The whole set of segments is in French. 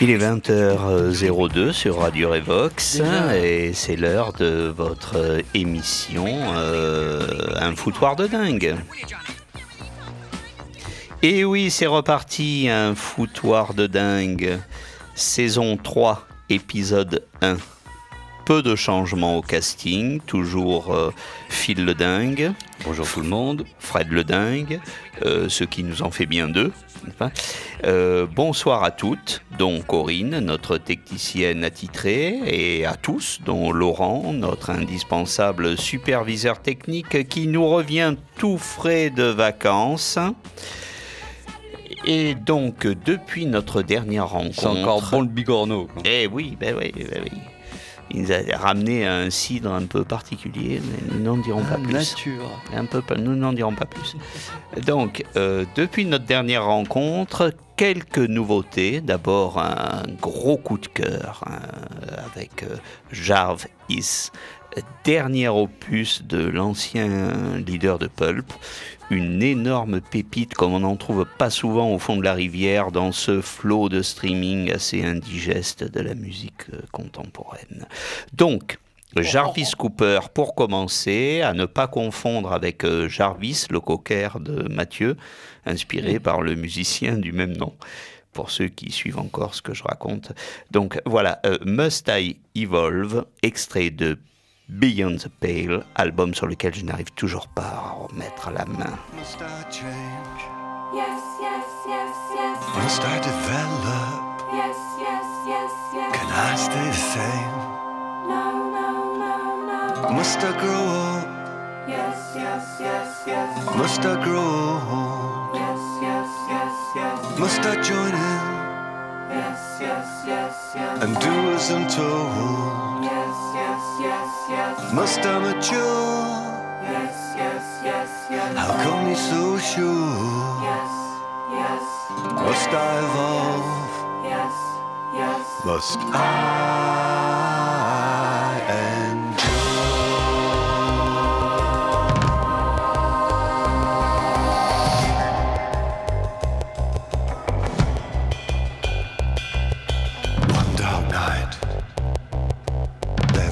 Il est 20h02 sur Radio Revox et c'est l'heure de votre émission euh, Un foutoir de dingue. Et oui, c'est reparti, un foutoir de dingue. Saison 3, épisode 1 peu de changements au casting, toujours euh, Phil le dingue. Bonjour tout le monde. Fred le dingue, euh, ce qui nous en fait bien deux. Euh, bonsoir à toutes, dont Corinne, notre technicienne attitrée, et à tous, dont Laurent, notre indispensable superviseur technique qui nous revient tout frais de vacances. Et donc, depuis notre dernière rencontre. C'est encore bon le bigorneau. Eh oui, ben oui, ben oui. Il nous a ramené un cidre un peu particulier, mais nous n'en dirons pas plus. Nature. Un peu, nous n'en dirons pas plus. Donc, euh, depuis notre dernière rencontre, quelques nouveautés. D'abord, un gros coup de cœur hein, avec euh, Jarve Is, dernier opus de l'ancien leader de Pulp, une énorme pépite comme on n'en trouve pas souvent au fond de la rivière dans ce flot de streaming assez indigeste de la musique euh, contemporaine. Donc, Jarvis Cooper, pour commencer, à ne pas confondre avec euh, Jarvis, le cocker de Mathieu, inspiré par le musicien du même nom pour ceux qui suivent encore ce que je raconte. Donc voilà, euh, Must I Evolve, extrait de Beyond the Pale, album sur lequel je n'arrive toujours pas à remettre la main. Must I change? Yes, yes, yes, yes. Must I develop? Yes, yes, yes, yes. Can I stay the same? No, no, no, no. Must I grow up? Yes, yes, yes, yes. Must I grow old? Yes, yes, yes, yes. Must I join in? Yes, yes, yes, yes. And do as I'm told? Must I mature? Yes, yes, yes, yes. How come you're so sure? Yes, yes. Must I evolve? Yes, yes. Must I?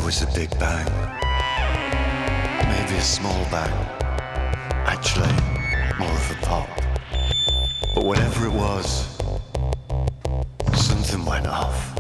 was a big bang. Maybe a small bang. Actually, more of a pop. But whatever it was, something went off.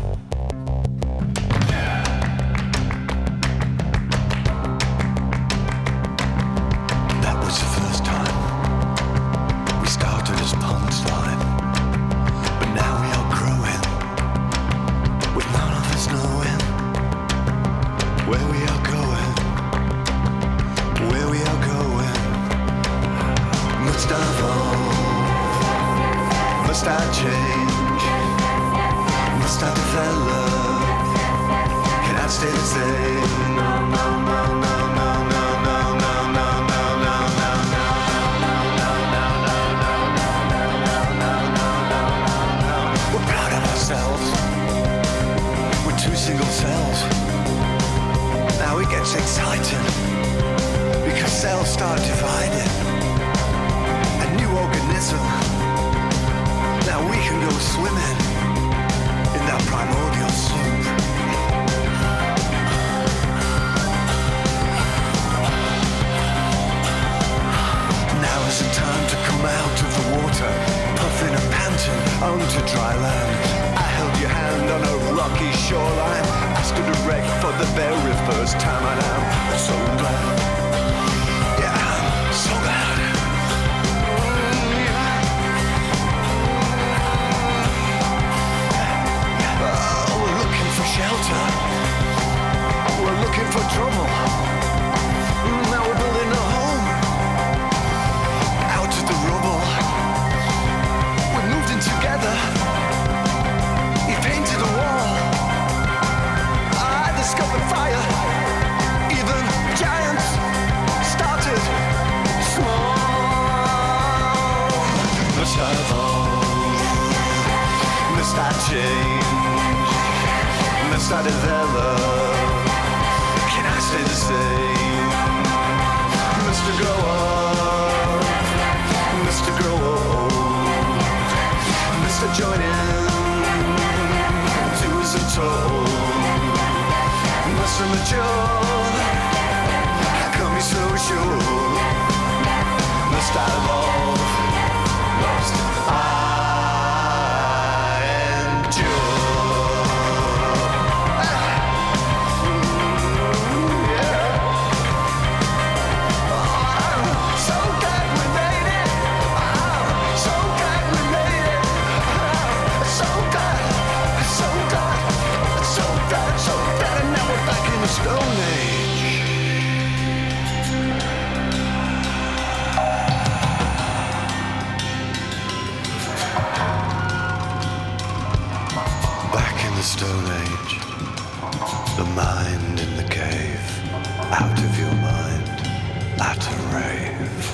At a rave.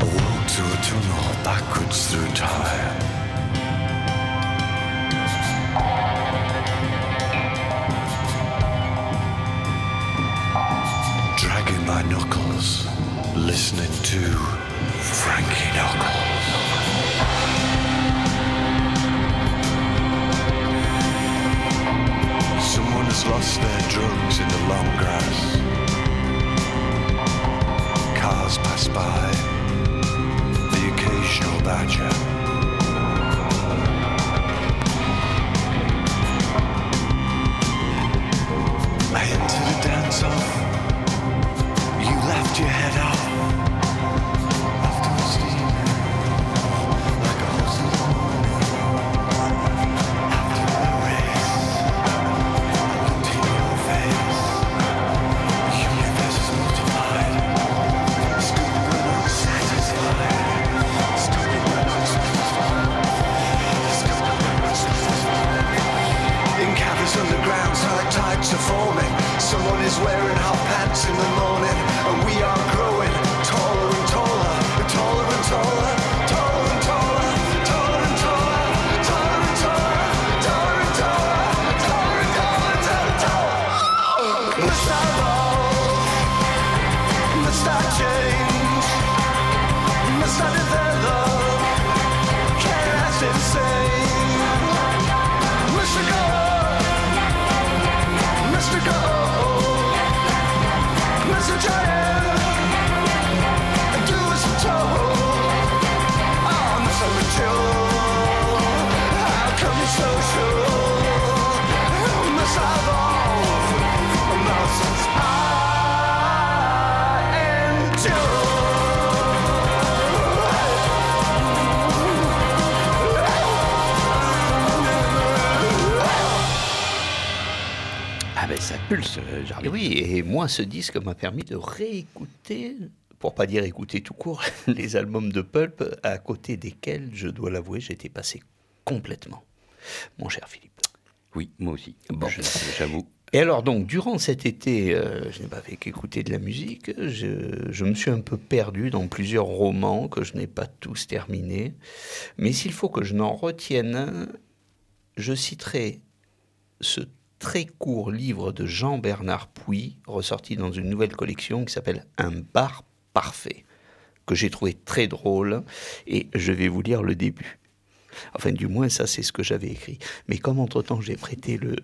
A walk to a tunnel backwards through time. Dragging my knuckles, listening to Frankie Knuckles. Lost their drums in the long grass. Cars pass by, the occasional badger. I entered a dance off. Pulse, euh, Jarvis. oui, et moi, ce disque m'a permis de réécouter, pour pas dire écouter tout court, les albums de Pulp, à côté desquels, je dois l'avouer, j'étais passé complètement, mon cher Philippe. Oui, moi aussi. Bon. J'avoue. Et alors donc, durant cet été, euh, je n'ai pas fait qu'écouter de la musique, je, je me suis un peu perdu dans plusieurs romans que je n'ai pas tous terminés. Mais s'il faut que je n'en retienne un, je citerai ce très court livre de Jean-Bernard Puy, ressorti dans une nouvelle collection qui s'appelle Un bar parfait, que j'ai trouvé très drôle, et je vais vous lire le début. Enfin, du moins, ça, c'est ce que j'avais écrit. Mais comme entre-temps, j'ai prêté le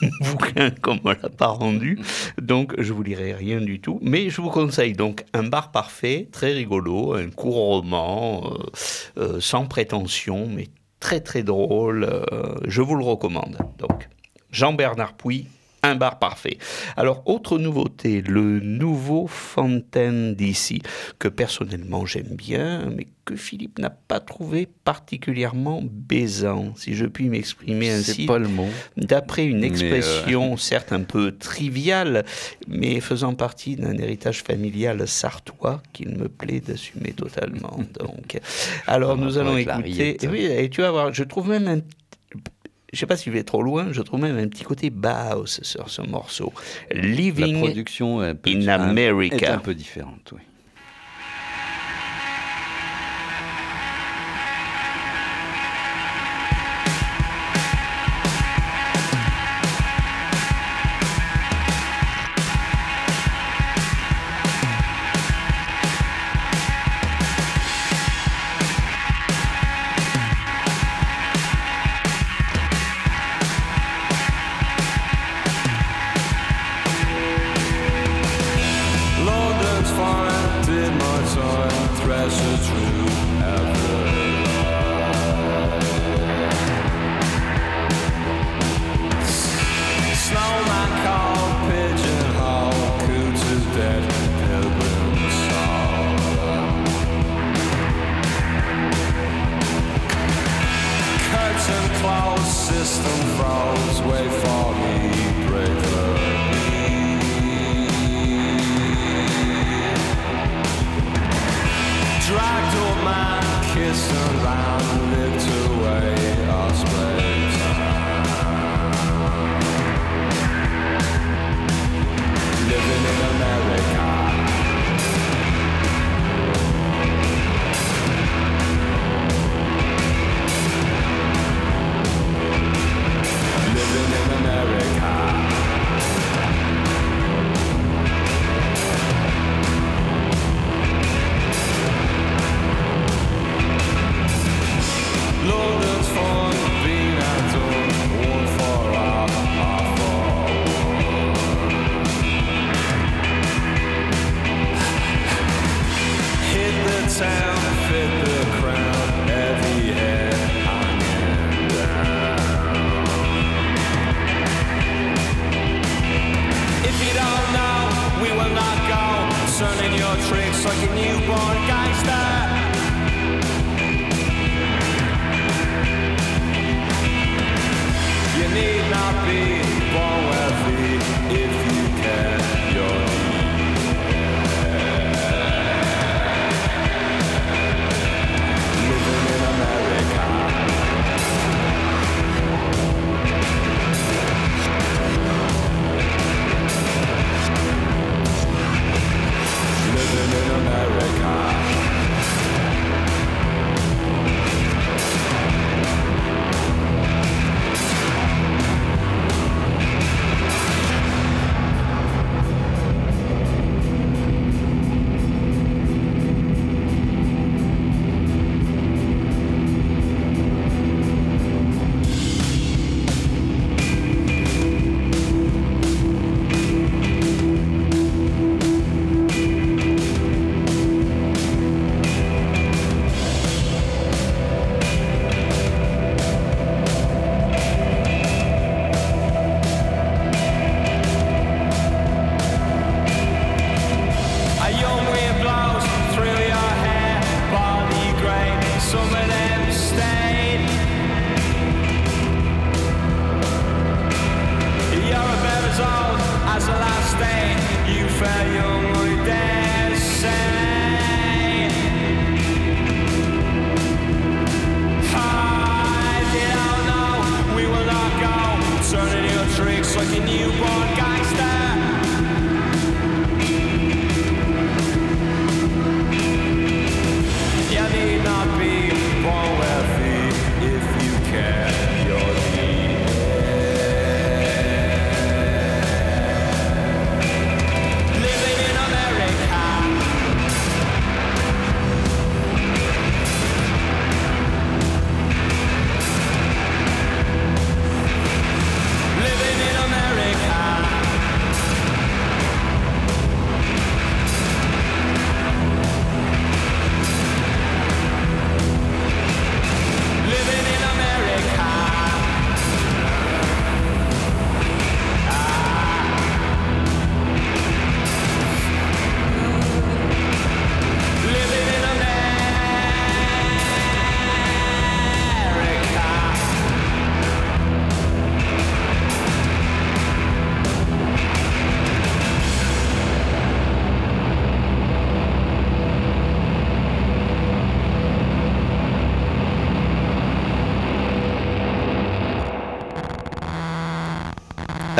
bouquin qu'on ne me l'a pas rendu, donc je vous lirai rien du tout. Mais je vous conseille donc Un bar parfait, très rigolo, un court roman, euh, euh, sans prétention, mais très très drôle. euh, je vous le recommande. Donc, Jean-Bernard Puy, Un bar parfait. Alors, autre nouveauté, le nouveau Fontaine d'ici, que personnellement j'aime bien, mais que Philippe n'a pas trouvé particulièrement baisant, si je puis m'exprimer ainsi. C'est pas le mot. D'après une euh, expression certes un peu triviale, mais faisant partie d'un héritage familial sartois qu'il me plaît d'assumer totalement. Donc, alors nous allons écouter. Et oui, et tu vas voir, je trouve même un. Je sais pas si je vais trop loin, je trouve même un petit côté Bauhaus sur ce morceau. La Living production un peu, in America. est un peu différente, oui.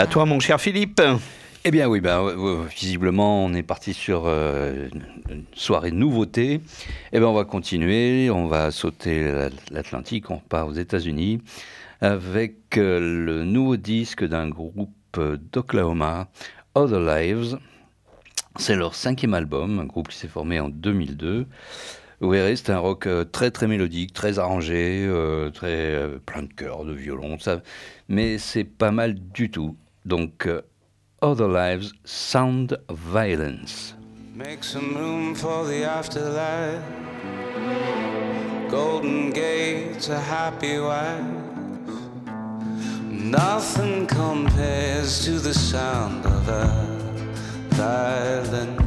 à toi, mon cher Philippe. Eh bien oui, ben, euh, euh, visiblement on est parti sur euh, une soirée nouveauté. Eh bien on va continuer, on va sauter l'Atlantique, on repart aux États-Unis avec le nouveau disque d'un groupe d'Oklahoma, Other Lives. C'est leur cinquième album, un groupe qui s'est formé en 2002. Oui, c'est un rock très très mélodique, très arrangé, très plein de chœurs, de violon, ça. mais c'est pas mal du tout. Donc, euh, Other Lives, Sound Violence. Make some room for the afterlife. Golden gates, a happy wife. Nothing compares to the sound of a violence.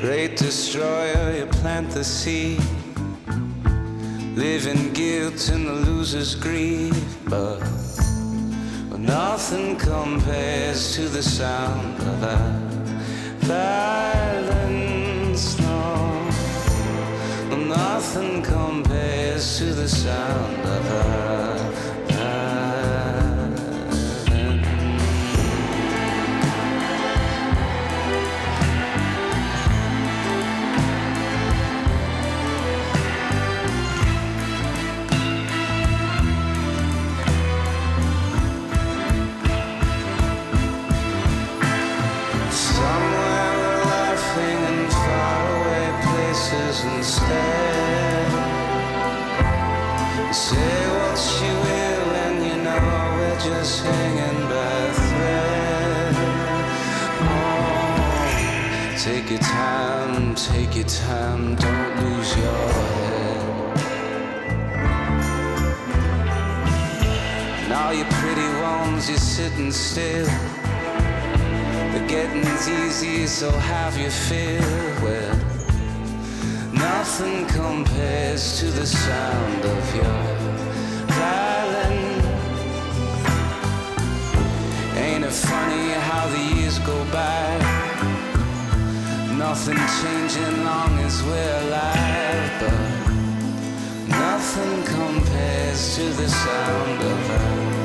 Great destroyer, you plant the seed. Living guilt and the loser's grief, but nothing compares to the sound of a violence. No, nothing compares to the sound of a Say what you will, and you know we're just hanging by a thread. Oh, take your time, take your time, don't lose your head. Now you pretty ones, you're sitting still. The getting's easy, so have your fill. Well, nothing compares to the sound of your violin. Ain't it funny how the years go by? Nothing changing long as we're alive, but nothing compares to the sound of our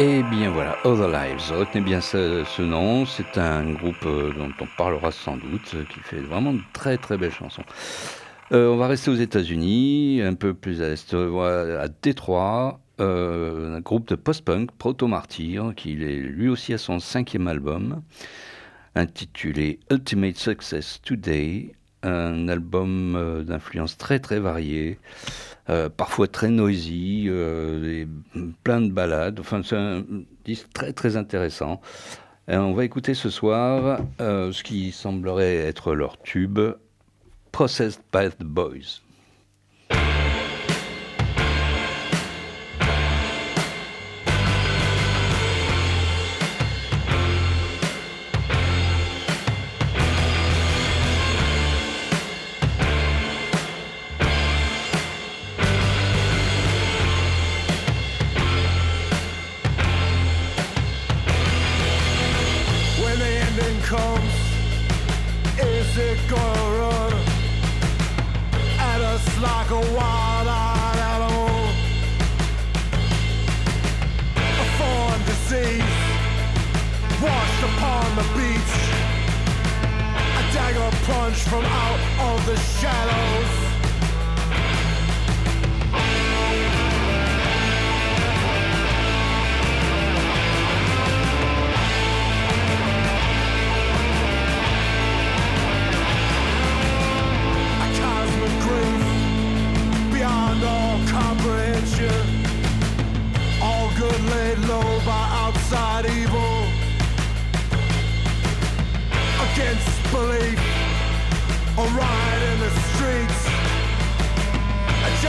Et bien voilà, Other Lives. Retenez bien ce, nom. C'est un groupe euh, dont on parlera sans doute, qui fait vraiment de très très belles chansons. Euh, on va rester aux États-Unis, un peu plus à l'est, euh, à Détroit. euh, un groupe de post-punk, Proto Martyr, qui est lui aussi à son cinquième album, intitulé Ultimate Success Today. Un album euh, d'influence très très variée. Euh, parfois très noisy, euh, plein de balades. Enfin, c'est un disque très très intéressant. Et on va écouter ce soir euh, ce qui semblerait être leur tube, Processed by the Boys.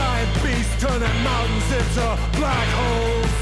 Giant beast turning mountains into black holes.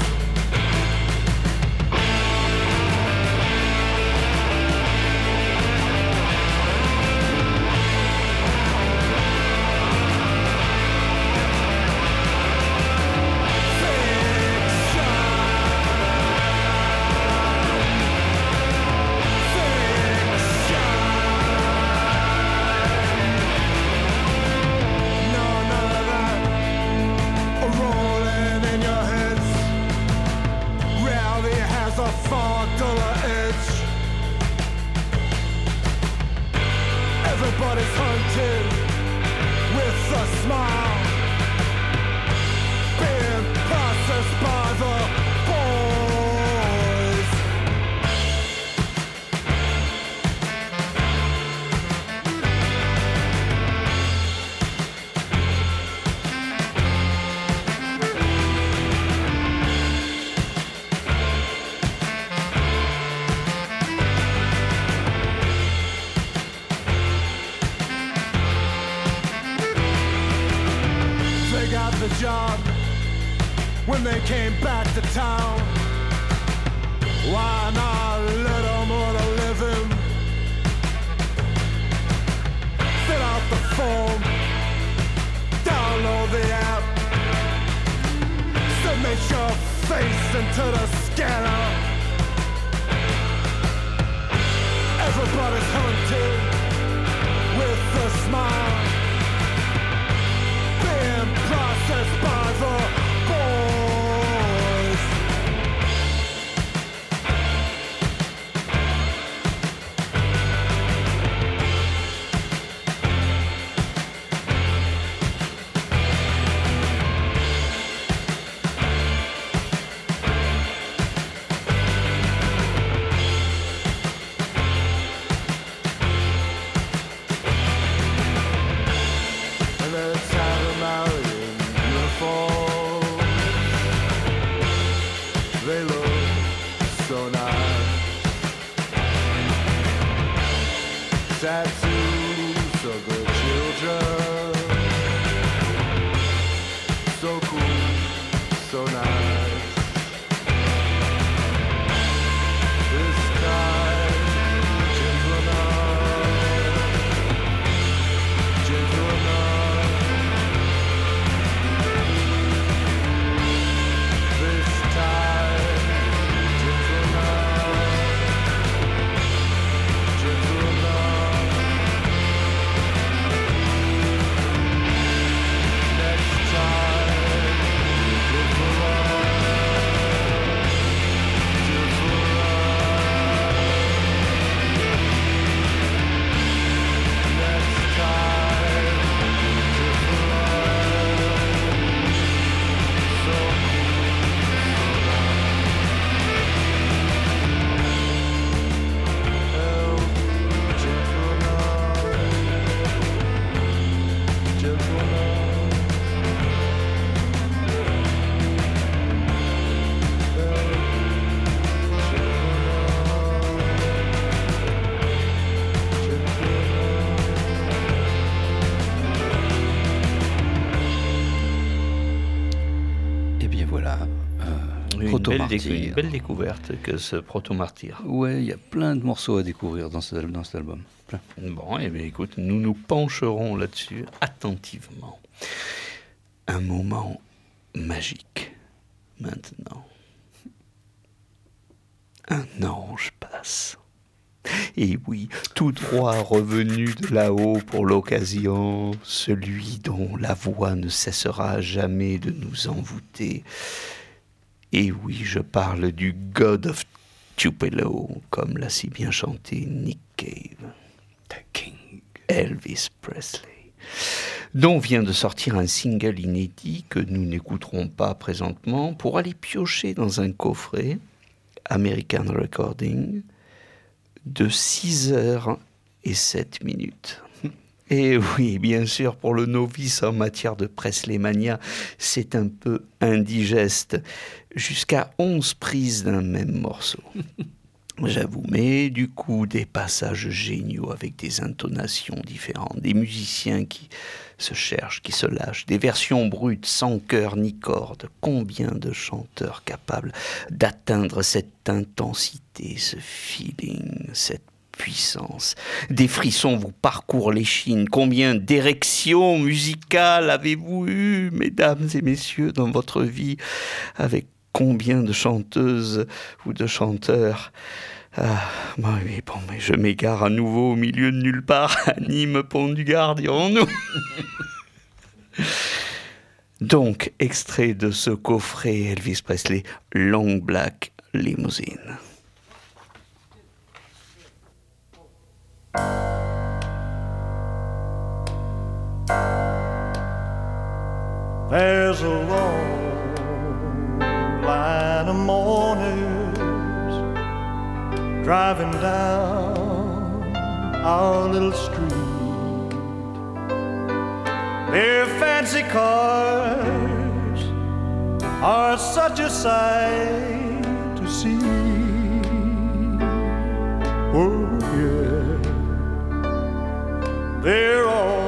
Et voilà. euh, Une belle, une belle découverte que ce proto-martyr. Ouais, il y a plein de morceaux à découvrir dans, ce- dans cet album. Plein. Bon, eh bien écoute, nous nous pencherons là-dessus attentivement. Un moment magique maintenant. Un ange passe. Et oui, tout droit revenu de là-haut pour l'occasion, celui dont la voix ne cessera jamais de nous envoûter. Et oui, je parle du God of Tupelo, comme l'a si bien chanté Nick Cave. The King. Elvis Presley. Dont vient de sortir un single inédit que nous n'écouterons pas présentement pour aller piocher dans un coffret American Recording de 6 heures et 7 minutes. Et oui, bien sûr, pour le novice en matière de Presley-mania, c'est un peu indigeste. Jusqu'à 11 prises d'un même morceau. J'avoue, mais du coup, des passages géniaux avec des intonations différentes, des musiciens qui se cherchent, qui se lâchent, des versions brutes sans cœur ni corde. Combien de chanteurs capables d'atteindre cette intensité, ce feeling, cette puissance? Des frissons vous parcourent l'échine. Combien d'érections musicales avez-vous eues, mesdames et messieurs, dans votre vie? Avec combien de chanteuses ou de chanteurs ah, bah oui, bon, mais je m'égare à nouveau au milieu de nulle part, à Nîmes, Pont du Gard, dirons-nous. Donc, extrait de ce coffret Elvis Presley, Long Black Limousine. Driving down our little street. Their fancy cars are such a sight to see. Oh, yeah. They're all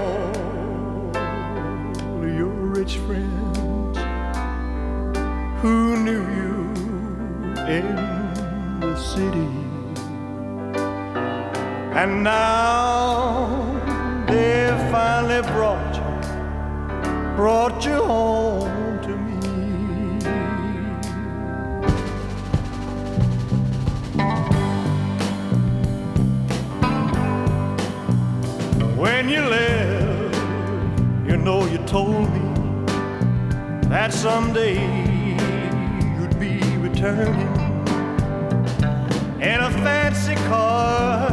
And now they've finally brought you, brought you home to me. When you left, you know you told me that someday you'd be returning in a fancy car,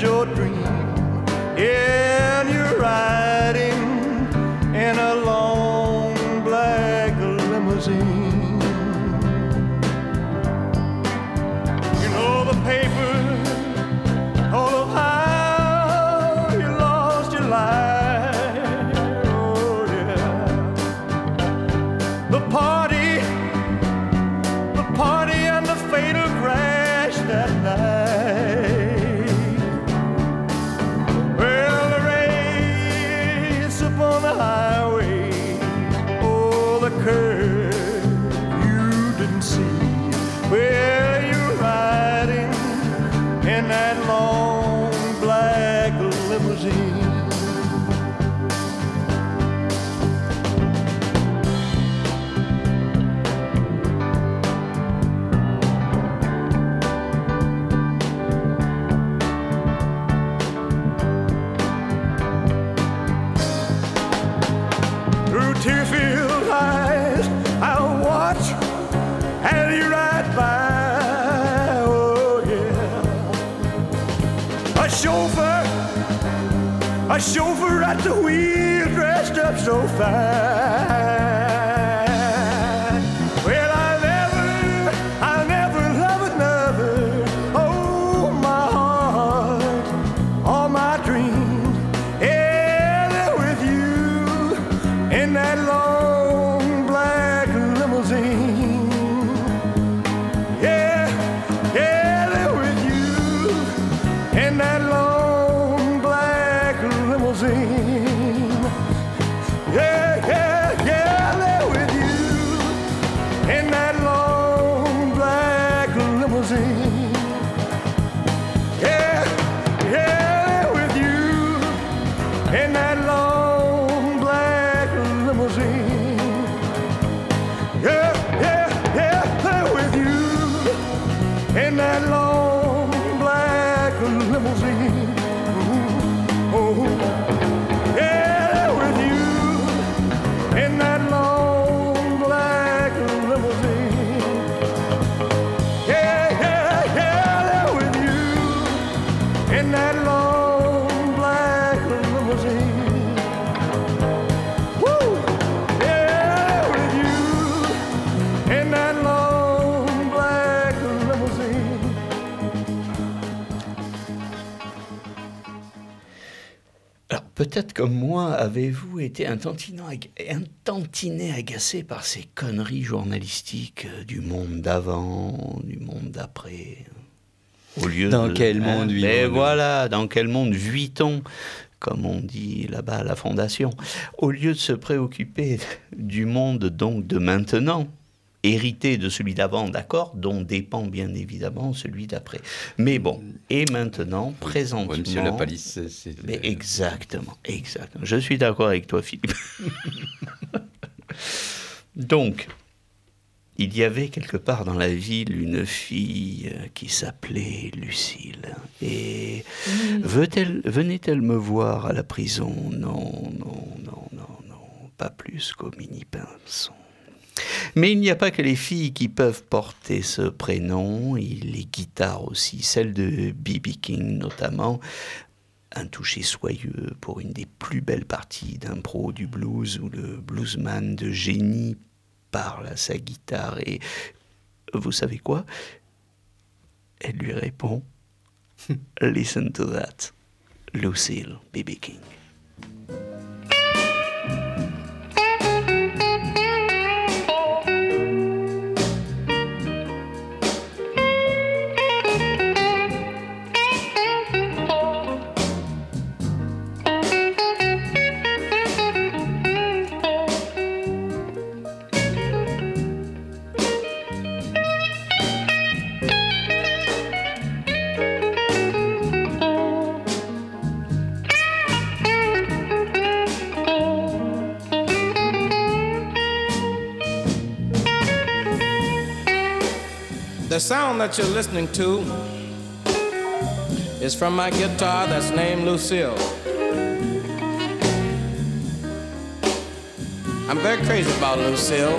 your été un tantinet, un tantinet agacé par ces conneries journalistiques euh, du monde d'avant, du monde d'après. Au lieu Dans de- quel monde Mais vivons-nous voilà, dans quel monde vit-on comme on dit là-bas à la Fondation, au lieu de se préoccuper du monde donc de maintenant, hérité de celui d'avant, d'accord, dont dépend bien évidemment celui d'après. Mais bon, et maintenant, présentement... Ouais, Monsieur Lapalisse, c'est- c'est- Mais exactement, exactement. Je suis d'accord avec toi, Philippe. Donc, il y avait quelque part dans la ville une fille euh, qui s'appelait Lucille. Et veut-elle- venait-elle me voir à la prison? Non, non, non, non, non, pas plus qu'au mini-pinson. Mais il n'y a pas que les filles qui peuvent porter ce prénom, il les guitares aussi, celle de B.B. King notamment, un toucher soyeux pour une des plus belles parties d'impro du blues où le bluesman de génie parle à sa guitare et vous savez quoi? Elle lui répond Listen to that, Lucille B.B. King. Sound that you're listening to is from my guitar that's named Lucille. I'm very crazy about Lucille.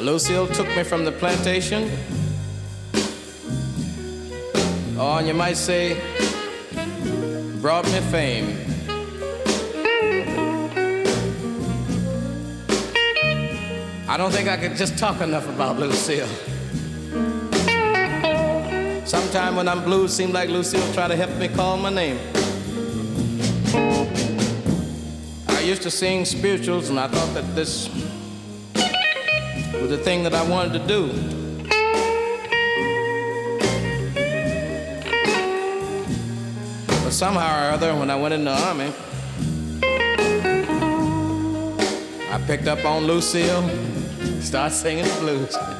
Lucille took me from the plantation. Oh, and you might say, brought me fame. I don't think I could just talk enough about Lucille. Sometime when I'm blue, it seems like Lucille try to help me call my name. I used to sing spirituals, and I thought that this was the thing that I wanted to do. But somehow or other, when I went in the army, I picked up on Lucille, started singing the blues.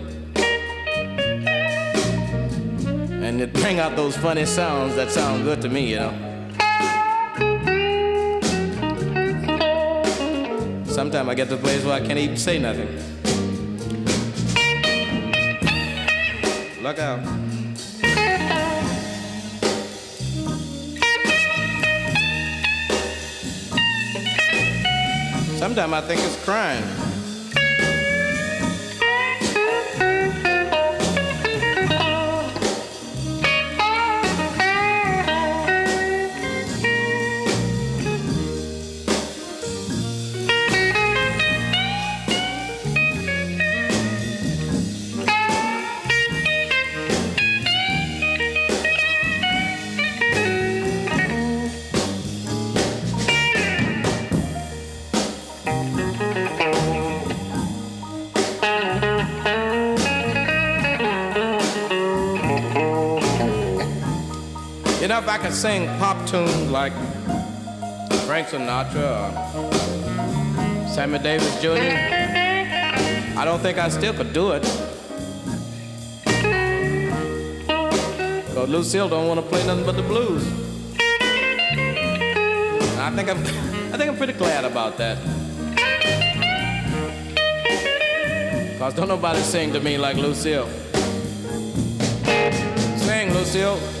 and it bring out those funny sounds that sound good to me, you know. Sometimes I get to a place where I can't even say nothing. Look out. Sometimes I think it's crying. Could sing pop tunes like Frank Sinatra or Sammy Davis Jr., I don't think I still could do it. Because Lucille don't want to play nothing but the blues. And I think I'm, I think I'm pretty glad about that. Cause don't nobody sing to me like Lucille. Sing, Lucille.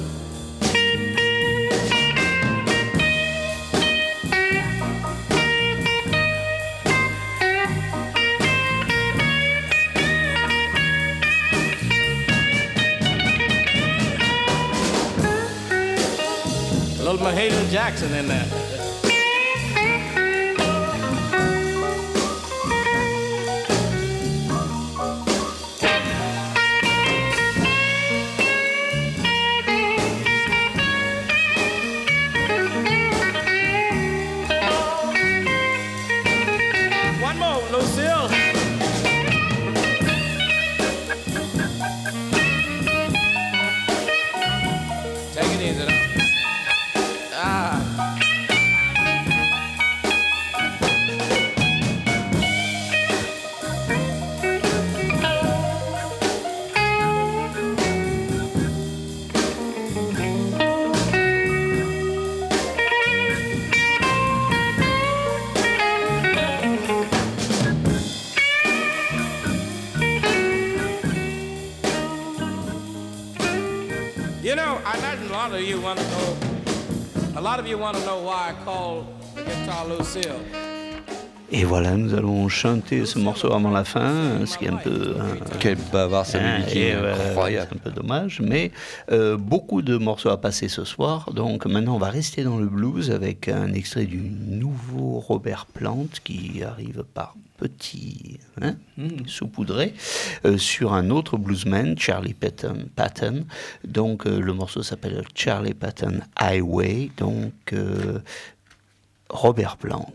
Haley Jackson in there. Et voilà, nous allons chanter ce morceau avant la fin, ce qui est un peu... euh, Quel bavard Sammy Hein, euh, incroyable. C'est un peu dommage, mais euh, beaucoup de morceaux à passer ce soir. Donc maintenant, on va rester dans le blues avec un extrait du nouveau Robert Plant qui arrive par petits hein, saupoudrés euh, sur un autre bluesman, Charlie Patton. Patton. Donc euh, le morceau s'appelle Charlie Patton Highway. Donc euh, Robert Plant.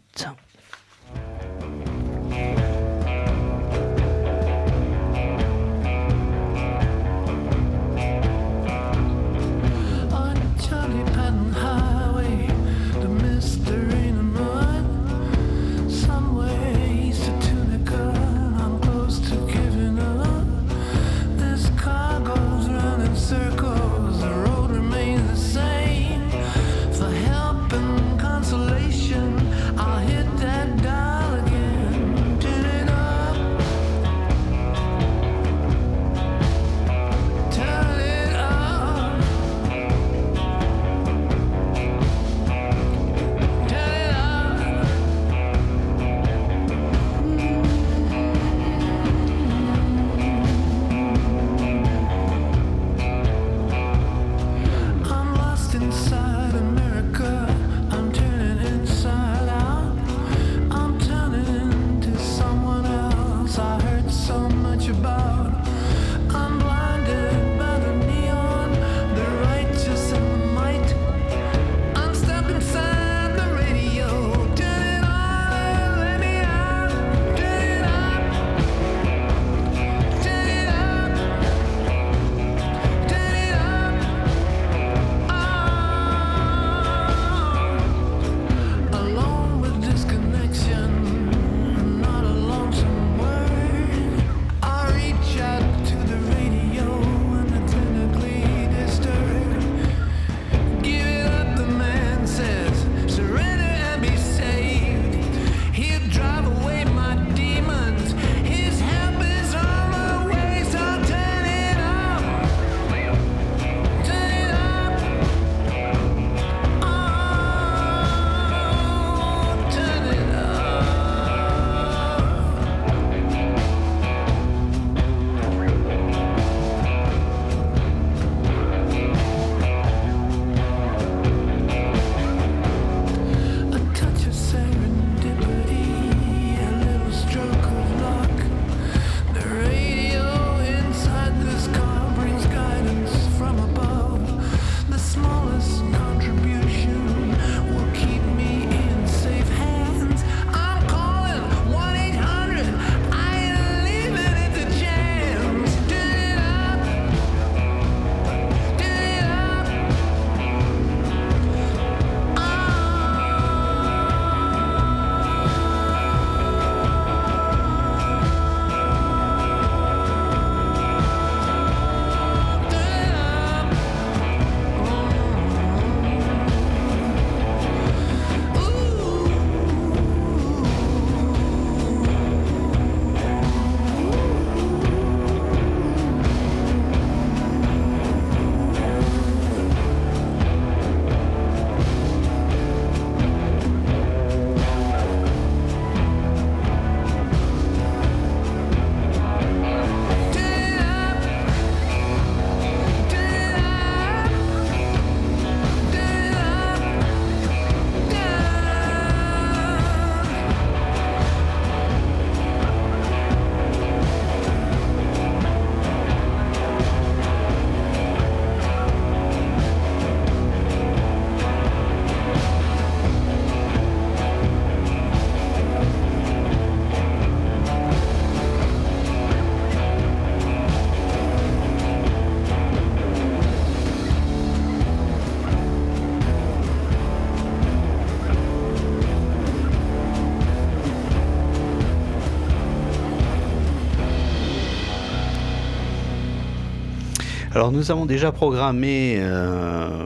Alors nous avons déjà programmé euh,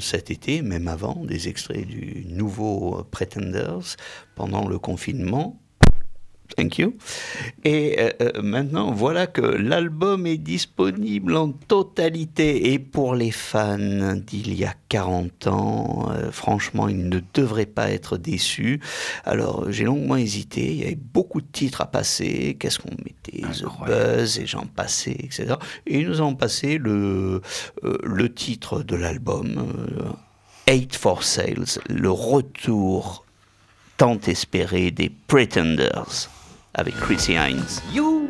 cet été, même avant, des extraits du nouveau Pretenders pendant le confinement. Thank you. Et euh, euh, maintenant, voilà que l'album est disponible en totalité. Et pour les fans d'il y a 40 ans, euh, franchement, ils ne devraient pas être déçus. Alors, j'ai longuement hésité. Il y avait beaucoup de titres à passer. Qu'est-ce qu'on mettait? The Buzz et j'en passais, etc. Et nous avons passé le, euh, le titre de l'album, Eight for Sales, le retour tant espéré des Pretenders avec Chrissy Hines. You!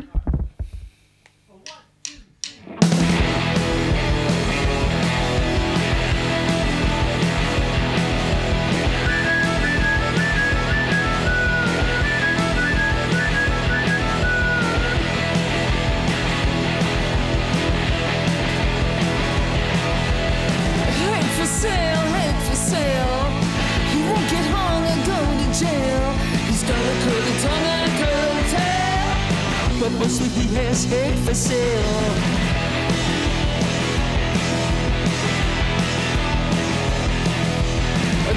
He has for sale. A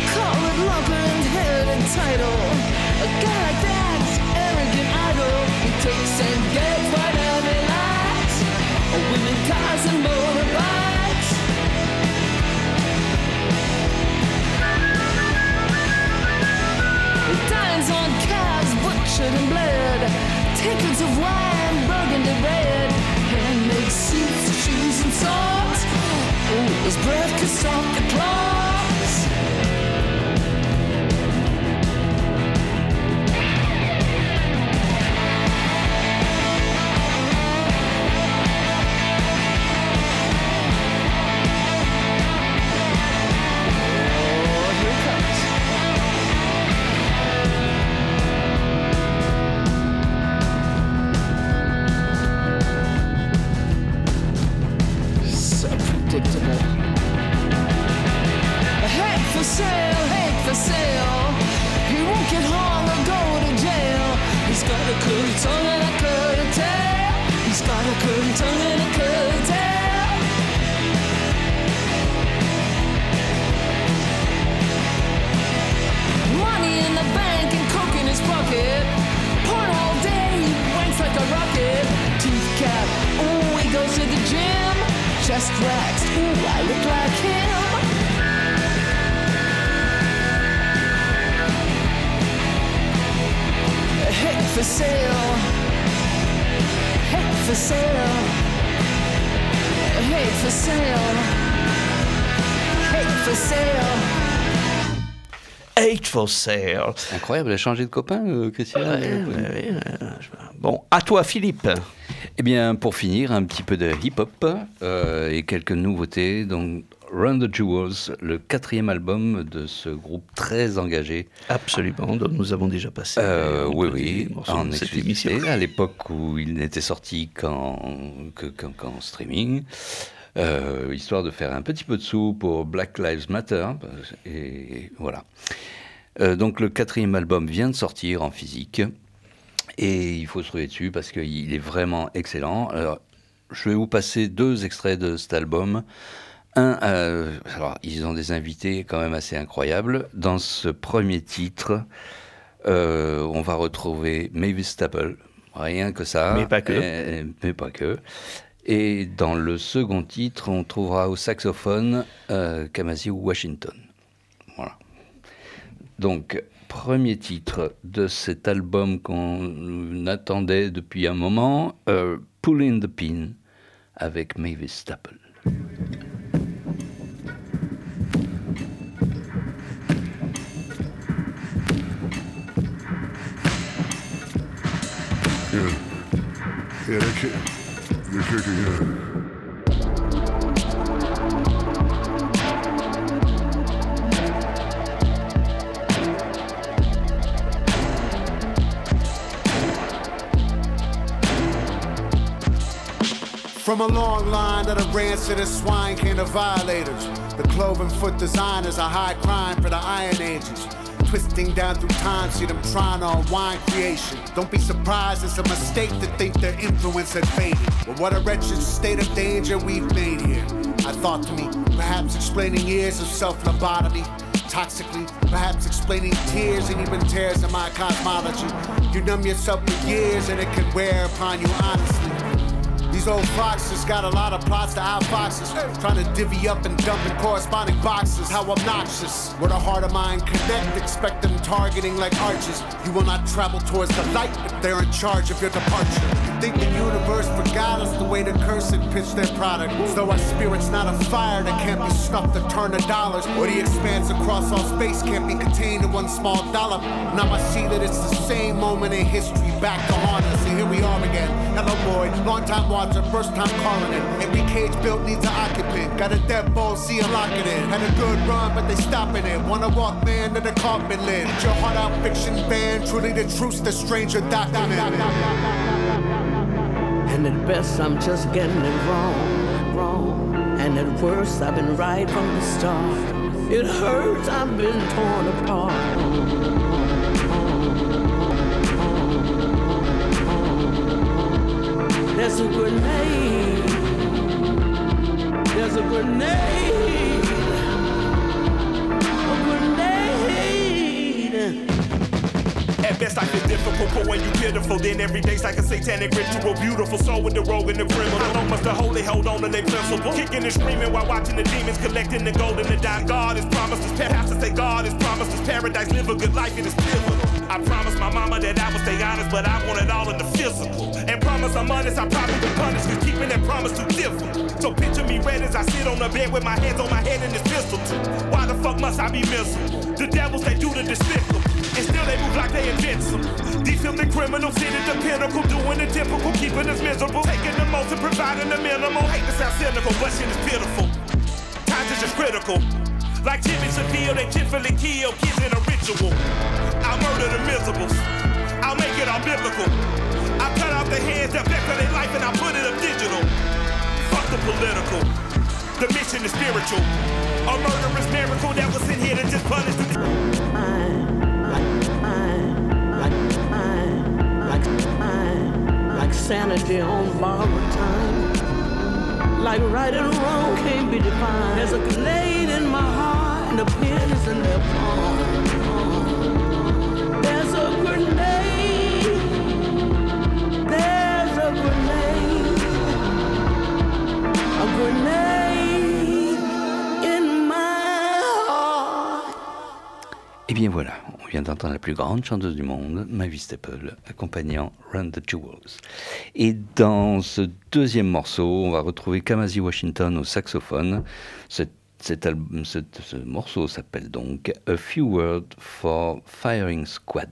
lover and head and title. A guy like that's arrogant idol. He takes and gets whatever he likes. Women, cars, and motorbikes. He dines on calves butchered and bled. Tickets of wine, red. Handmade suits, shoes, and socks. Oh, his breath kissed off the clocks. Incroyable, elle a changé de copain, euh, Christian Ouais, ouais, ouais, Bon, à toi, Philippe. Eh bien, pour finir, un petit peu de hip-hop euh, et quelques nouveautés. Donc, Run the Jewels, le quatrième album de ce groupe très engagé. Absolument, dont nous avons déjà passé. Euh, oui, oui, en cette émission. à l'époque où il n'était sorti qu'en que- qu'en- qu'en streaming. Euh, histoire de faire un petit peu de sous pour Black Lives Matter. Et voilà. Euh, donc le quatrième album vient de sortir en physique. Et il faut se trouver dessus parce qu'il est vraiment excellent. Alors, je vais vous passer deux extraits de cet album. Un, euh, alors, ils ont des invités quand même assez incroyables. Dans ce premier titre, euh, on va retrouver Mavis Staple. Rien que ça. Mais pas que. Euh, mais pas que. Et dans le second titre, on trouvera au saxophone euh, Kamasi Washington. Donc, premier titre de cet album qu'on attendait depuis un moment, euh, Pull in the Pin avec Mavis Staple. From a long line of the rancid and swine came of violators. The cloven foot designers, a high crime for the Iron Ages. twisting down through time, see them trying to unwind creation. Don't be surprised, it's a mistake to think their influence had faded. But what a wretched state of danger we've made here. I thought to me, perhaps explaining years of self lobotomy. Toxically, perhaps explaining tears and even tears in my cosmology. You numb yourself for years and it can wear upon you honestly. These old foxes got a lot of plots to out foxes. Trying to divvy up and dump in corresponding boxes. How obnoxious. Where the heart of mine connect, expect them targeting like arches. You will not travel towards the light if they're in charge of your departure. Think the universe forgot us the way the cursed pitch their product. Though our spirit's not a fire that can't be snuffed to turn to dollars. Or the expanse across all space can't be contained in one small dollop. Now I see that it's the same moment in history back to haunt us. And here we are again. Hello, boy. Long time watcher, first time calling it. Every cage built needs an occupant. Got a dead ball, see a lock it. Had a good run, but they stopping it. Wanna walk man to the coffin lid. Your heart out, fiction fan, Truly the truth's the stranger document. And at best, I'm just getting it wrong, wrong. And at worst, I've been right from the start. It hurts, I've been torn apart. There's a grenade. There's a grenade. At best, I feel difficult, but when you pitiful, then every day's like a satanic ritual. Beautiful soul with the rogue and the criminal. How long must the holy hold on to their principle? Kicking and screaming while watching the demons collecting the gold and the dime. God has promised us, pastor say God has promised us paradise. Live a good life, it is pivotal. I promised my mama that I would stay honest, but I want it all in the physical. And promise I'm honest, I probably be punished, cause keeping that promise too difficult. So picture me red as I sit on the bed with my hands on my head and this pistol too. Why the fuck must I be miserable? The devils, they do the despicable. And still they move like they invincible. These filthy criminals sit at the pinnacle, doing the typical, keeping us miserable. Taking the most and providing the minimal. Hate to sound cynical, but shit is pitiful. Times is just critical. Like Jimmy Seville, they typically kill kids in a ritual. I'll murder the miserables. I'll make it all biblical. I'll cut off the hands that beckon their life and I'll put it up digital. Fuck the political. The mission is spiritual. A murderous miracle that was in here to just punish the. Like sanity on borrowed time. Like right and wrong can't be defined. There's a grenade in my heart, and the pen is in their palm. There's a grenade. There's a grenade. A grenade in my heart. Et bien voilà, vient d'entendre la plus grande chanteuse du monde, Mavis Staple, accompagnant Run the Jewels. Et dans ce deuxième morceau, on va retrouver Kamasi Washington au saxophone. Ce- ce morceau s'appelle donc A Few Words for Firing Squad.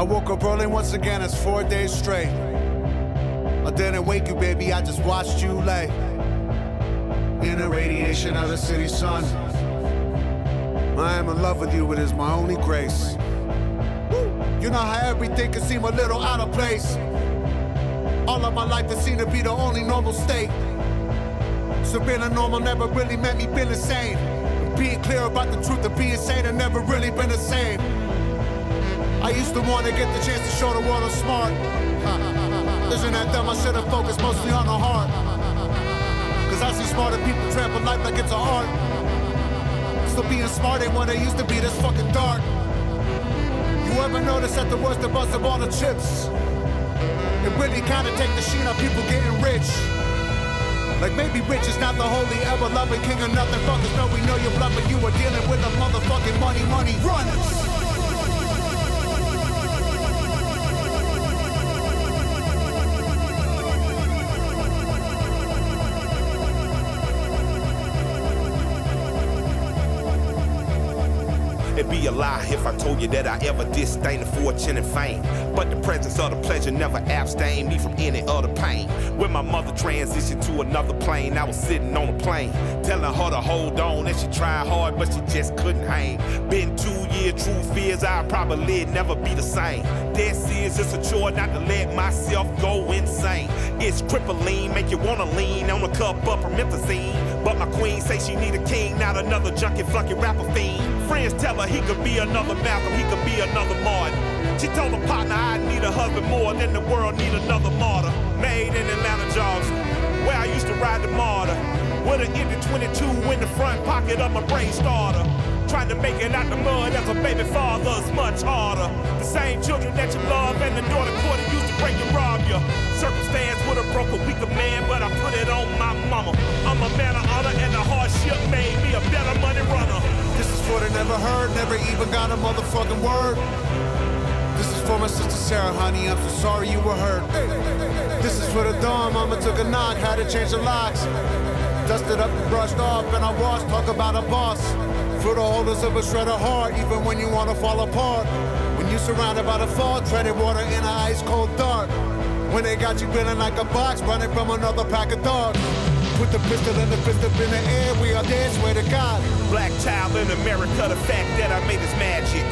I woke up early once again, it's four days straight. I didn't wake you, baby, I just watched you lay. In the radiation of the city sun. I am in love with you, it is my only grace. You know how everything can seem a little out of place. All of my life, it seemed to be the only normal state. So being a normal never really meant me being insane. Being clear about the truth of being sane, have never really been the same. I used to want to get the chance to show the world I'm smart. Isn't that dumb? I should have focused mostly on the heart. Cause I see smarter people trample life like it's an art. Still being smart ain't what it used to be, this fucking dark. You ever notice that the worst of us of all the chips? It really kinda take the sheen of people getting rich. Like maybe rich is not the holy ever loving king of nothing. Fuckers know we know you're bluffing. You are dealing with the motherfucking money, money runners. A lie if I told you that I ever disdain the fortune and fame. But the presence of the pleasure never abstained me from any other pain. When my mother transitioned to another plane, I was sitting on a plane, telling her to hold on. And she tried hard, but she just couldn't hang. Been two years, true fears, I'll probably never be the same. Dead is just a chore not to let myself go insane. It's crippling, make you wanna lean on a cup of promethazine. But my queen say she need a king, not another junkie flunky rapper fiend. Friends tell her he could be another Malcolm, he could be another Martin. She told her partner I need a husband more than the world need another martyr. Made in Atlanta, Georgia, where I used to ride the martyr. With an empty 22 in the front pocket of my brain starter. Trying to make it out the mud as a baby father is much harder. The same children that you love and the daughter court used to break and rob you. Circumstance would have broke a weaker man, but I put it on my mama. I'm a man of honor and the hardship made me a better money runner. This is for the never heard, never even got a motherfucking word. This is for my sister Sarah, honey. I'm so sorry you were hurt. This is for the dawn, mama took a knock, had to change the locks. Dusted up and brushed off, and I washed, talk about a boss. For the holders of a shred of heart, even when you wanna fall apart. When you're surrounded by the fog, treaded water in an ice cold dark. When they got you grinning like a box, running from another pack of dogs. Put the pistol and the fist up in the air, we are dead, swear to God. Black child in America, the fact that I made is magic.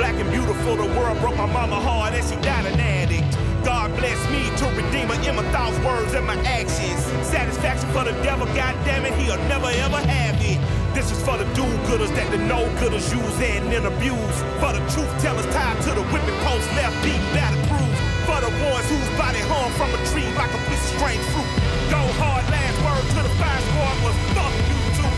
Black and beautiful, the world broke my mama hard and she died an addict. God bless me to redeem her in my thoughts, words, and my actions. Satisfaction for the devil, God damn it, he'll never ever have it. This is for the do-gooders that the no-gooders use and then abuse. For the truth tellers tied to the whipping post, left beat battle cruise. For the ones whose body hung from a tree like a piece of strange fruit. Go hard, last word to the fire squad was fuck you too.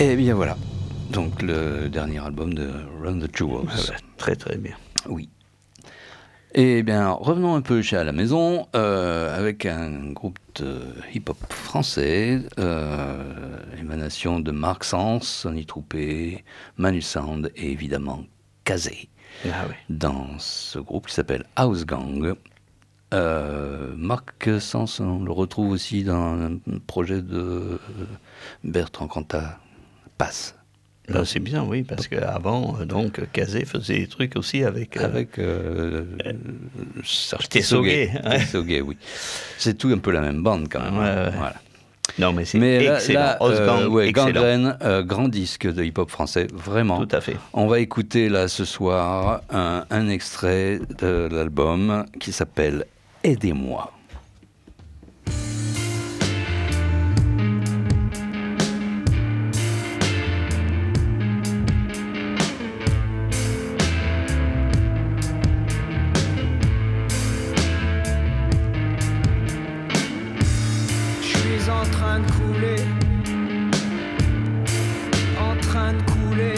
Et bien voilà. Donc le dernier album de Run the Jewels. Très très bien. Oui. Et bien, revenons un peu chez à la maison euh, avec un groupe de hip-hop français, euh, émanation de Marc Sens, Sonny Troupé, Manu Sound et évidemment Kazé. Ah oui. Dans ce groupe qui s'appelle House Gang. Euh, Marc Sens, on le retrouve aussi dans un projet de Bertrand Cantat, Passe. Là, c'est bien, oui, parce qu'avant, euh, donc, Kazé faisait des trucs aussi avec. euh, Avec euh. Tessoguet, oui. C'est tout un peu la même bande quand même. Ouais, hein. ouais. Voilà. Non, mais c'est excellent. là, House euh, ouais, excellent. Euh, grand disque de hip-hop français, vraiment. Tout à fait. On va écouter là ce soir un, un extrait de l'album qui s'appelle Aidez-moi. en train de couler.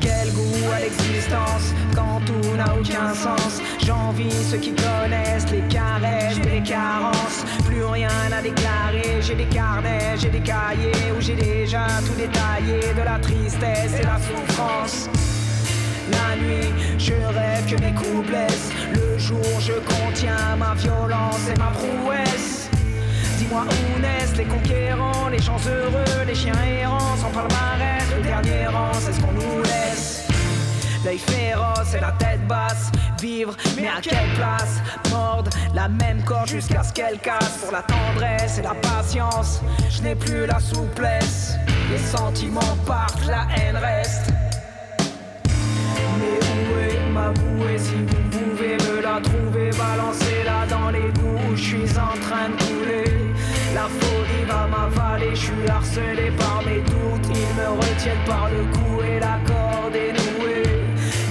Quel goût à l'existence quand tout n'a aucun sens? J'envie ceux qui connaissent les caresses et les carences. Plus rien à déclarer, j'ai des carnets, j'ai des cahiers où j'ai déjà tout détaillé de la tristesse et la souffrance. La nuit, je rêve que mes coups blessent. Le jour, je contiens ma violence et ma prouesse. Dis-moi où naissent les conquérants, les gens heureux, les chiens errants, sans palmarès, le dernier rang, c'est ce qu'on nous laisse. L'œil féroce et la tête basse, vivre, mais à quelle place? Mordre la même corde jusqu'à ce qu'elle casse. Pour la tendresse et la patience, je n'ai plus la souplesse. Les sentiments partent, la haine reste. Mais où est ma bouée si vous pouvez me la trouver Balancez-la dans les goûts je suis en train de couler. La folie va m'avaler, je suis harcelé par mes doutes. Ils me retiennent par le cou et la corde est nouée.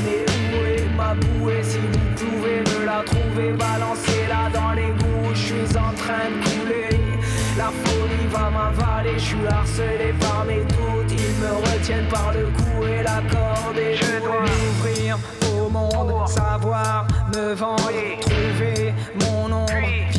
Mais où est ma bouée si vous pouvez me la trouver Balancez-la dans les goûts je suis en train de couler. La folie va m'avaler, je suis harcelé par mes doutes. Ils me retiennent par le cou et la corde est Je dois m'ouvrir au monde, savoir me vendre, trouver mon ombre,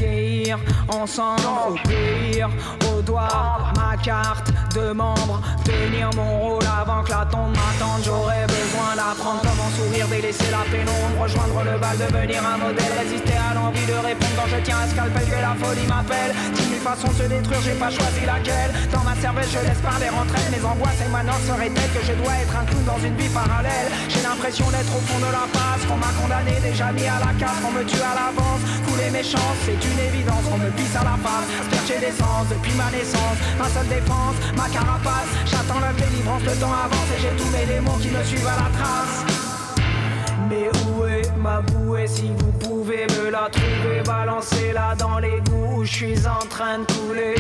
vieillir ensemble, obéir au doigt, ma carte de membre, tenir mon rôle avant que la tombe m'attende. J'aurais besoin d'apprendre comment sourire, délaisser la pénombre, rejoindre le bal, devenir un modèle, résister à l'envie de répondre quand je tiens un scalpel que la folie m'appelle. Dix mille façons de se détruire, j'ai pas choisi laquelle. Dans ma cervelle, je laisse parler entre elles mes angoisses et ma norme serait telle que je dois être un clown dans une vie parallèle. J'ai l'impression d'être au fond de la passe, qu'on m'a condamné, déjà mis à la case, qu'on me tue à l'avance. C'est une évidence, on me pisse à la face. Asperger d'essence depuis ma naissance, ma seule défense, ma carapace. J'attends la délivrance, le temps avance et j'ai tous mes démons qui me suivent à la trace. Mais où est ma bouée si vous pouvez me la trouver? Balancez-la dans les goûts où je suis en train de couler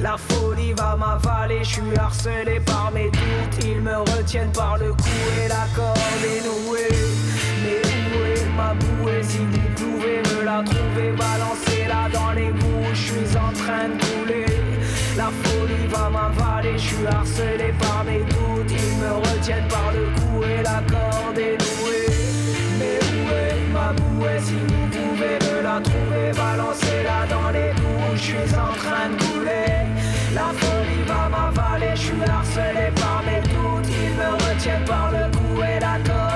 La folie va m'avaler, je suis harcelé par mes doutes Ils me retiennent par le cou et la corde est nouée ma bouée si vous pouvez me la trouver Balancez-la dans les où je suis en train de couler La folie va m'avaler, je suis harcelé par mes doutes Ils me retiennent par le cou et la corde est nouée mais où est ma bouée si vous pouvez me la trouver Balancez-la dans les où je suis en train de couler La folie va m'avaler, je suis harcelé par mes doutes Ils me retiennent par le cou et la corde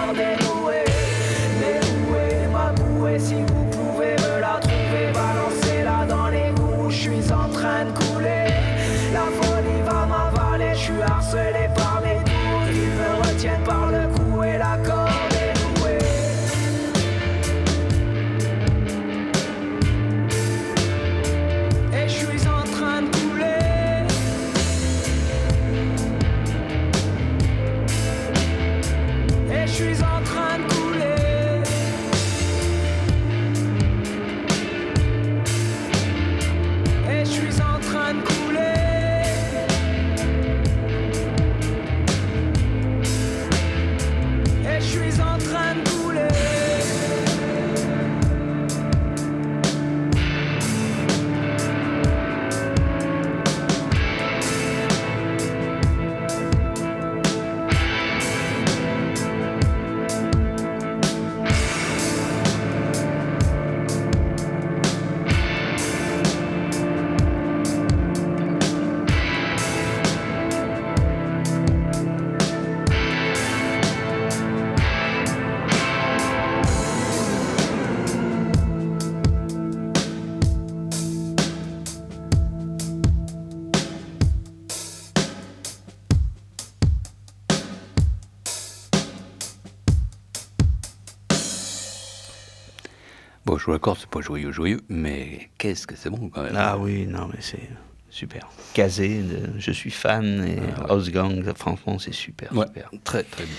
Bon, jouer l'accord, c'est pas joyeux, joyeux, mais qu'est-ce que c'est bon quand même. Ah oui, non, mais c'est super. Kazé, de- je suis fan, et Ah House Gang, franchement, c'est super, Ouais, super. très très bien.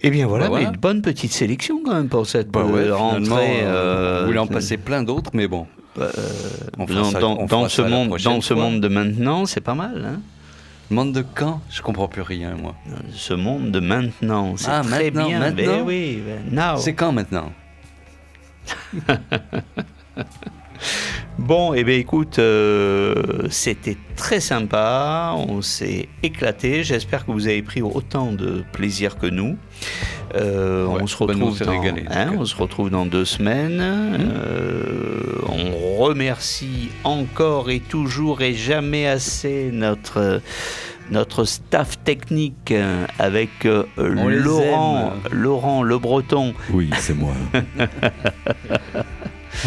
Eh bien voilà, Bah, voilà. mais une bonne petite sélection quand même pour cette Bah ouais, euh, rentrée. euh, euh, on voulait en passer plein d'autres, mais bon. euh, On fera dans ça- dans- dans ce monde, prochaine dans ce fois. monde de maintenant, c'est pas mal. Hein Monde de quand? Je comprends plus rien, moi. ce monde de maintenant, c'est Ah, très maintenant, bien. maintenant? oui, now. C'est quand maintenant? Bon, et bien écoute, euh, c'était très sympa, on s'est éclaté. J'espère que vous avez pris autant de plaisir que nous. Euh, Ouais, on, se bah, retrouve dans, régalé, hein, on se retrouve dans deux semaines. Euh, on remercie encore et toujours et jamais assez notre notre staff technique euh, avec euh, Laurent. Laurent Le Breton Oui, c'est moi.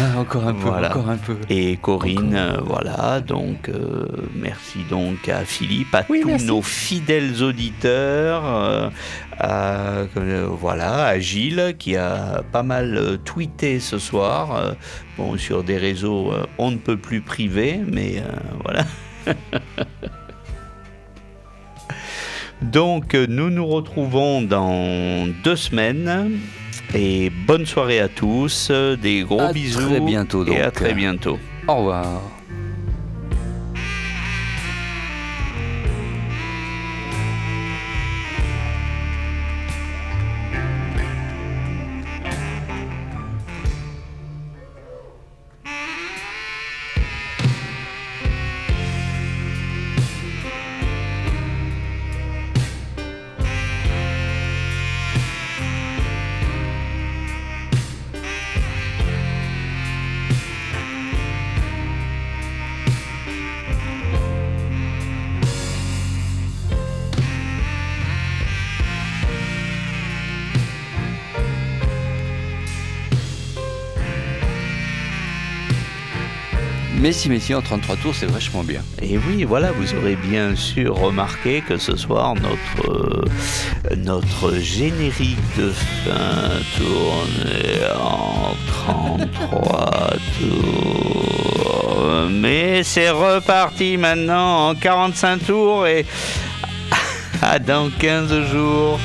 Ah, encore un peu, Voilà. encore un peu. et Corinne. euh, voilà, donc euh, merci donc à Philippe, à Oui, tous merci. nos fidèles auditeurs, euh, à, euh, voilà, à Gilles qui a pas mal euh, tweeté ce soir, euh, bon sur des réseaux euh, on ne peut plus privés, mais euh, voilà. Donc nous nous retrouvons dans deux semaines. Et bonne soirée à tous, des gros À bisous très bientôt, et à très bientôt. Au revoir. Mais si, mais si, en 33 tours, c'est vachement bien. Et oui, voilà, vous aurez bien sûr remarqué que ce soir, notre, euh, notre générique de fin tournait en 33 tours. Mais c'est reparti maintenant en 45 tours et à dans 15 jours.